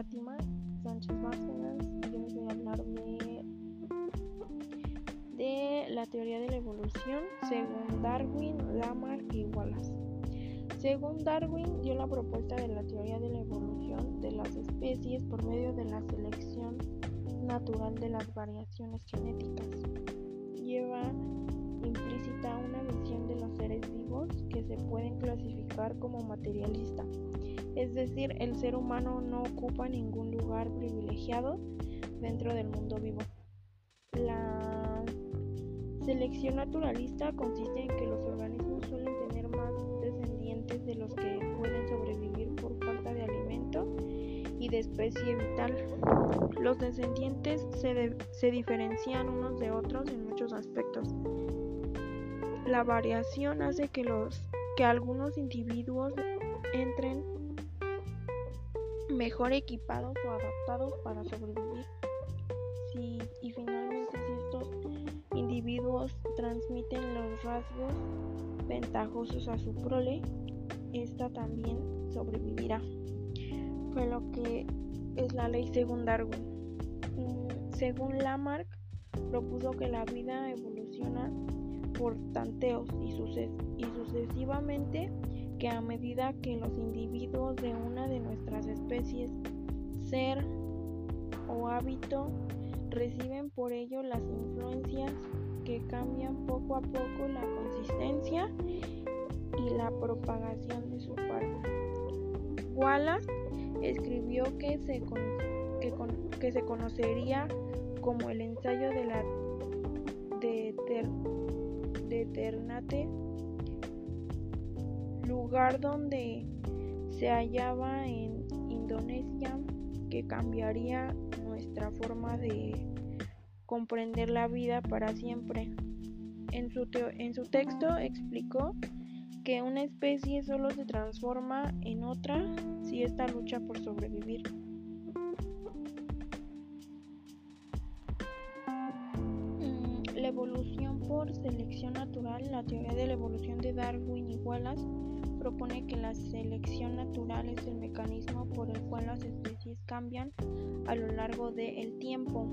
Fátima Sánchez Bárcenas y yo voy a hablar de, de la teoría de la evolución según Darwin, Lamarck y Wallace. Según Darwin, dio la propuesta de la teoría de la evolución de las especies por medio de la selección natural de las variaciones genéticas. Lleva implícita una visión de los seres vivos que se pueden clasificar como materialista es decir, el ser humano no ocupa ningún lugar privilegiado dentro del mundo vivo. La selección naturalista consiste en que los organismos suelen tener más descendientes de los que pueden sobrevivir por falta de alimento y de especie vital. Los descendientes se, se diferencian unos de otros en muchos aspectos. La variación hace que, los, que algunos individuos entren mejor equipados o adaptados para sobrevivir. y finalmente si estos individuos transmiten los rasgos ventajosos a su prole, esta también sobrevivirá. Fue lo que es la ley según Darwin. Mm, según Lamarck, propuso que la vida evoluciona por tanteos y, y sucesivamente que a medida que los individuos de una de nuestras especies, ser o hábito reciben por ello las influencias que cambian poco a poco la consistencia y la propagación de su parte. Wallace escribió que se, que, se conocería como el ensayo de la de, lugar donde se hallaba en Indonesia que cambiaría nuestra forma de comprender la vida para siempre. En su, en su texto explicó que una especie solo se transforma en otra si ésta lucha por sobrevivir. Por selección natural, la teoría de la evolución de Darwin y Wallace propone que la selección natural es el mecanismo por el cual las especies cambian a lo largo del tiempo.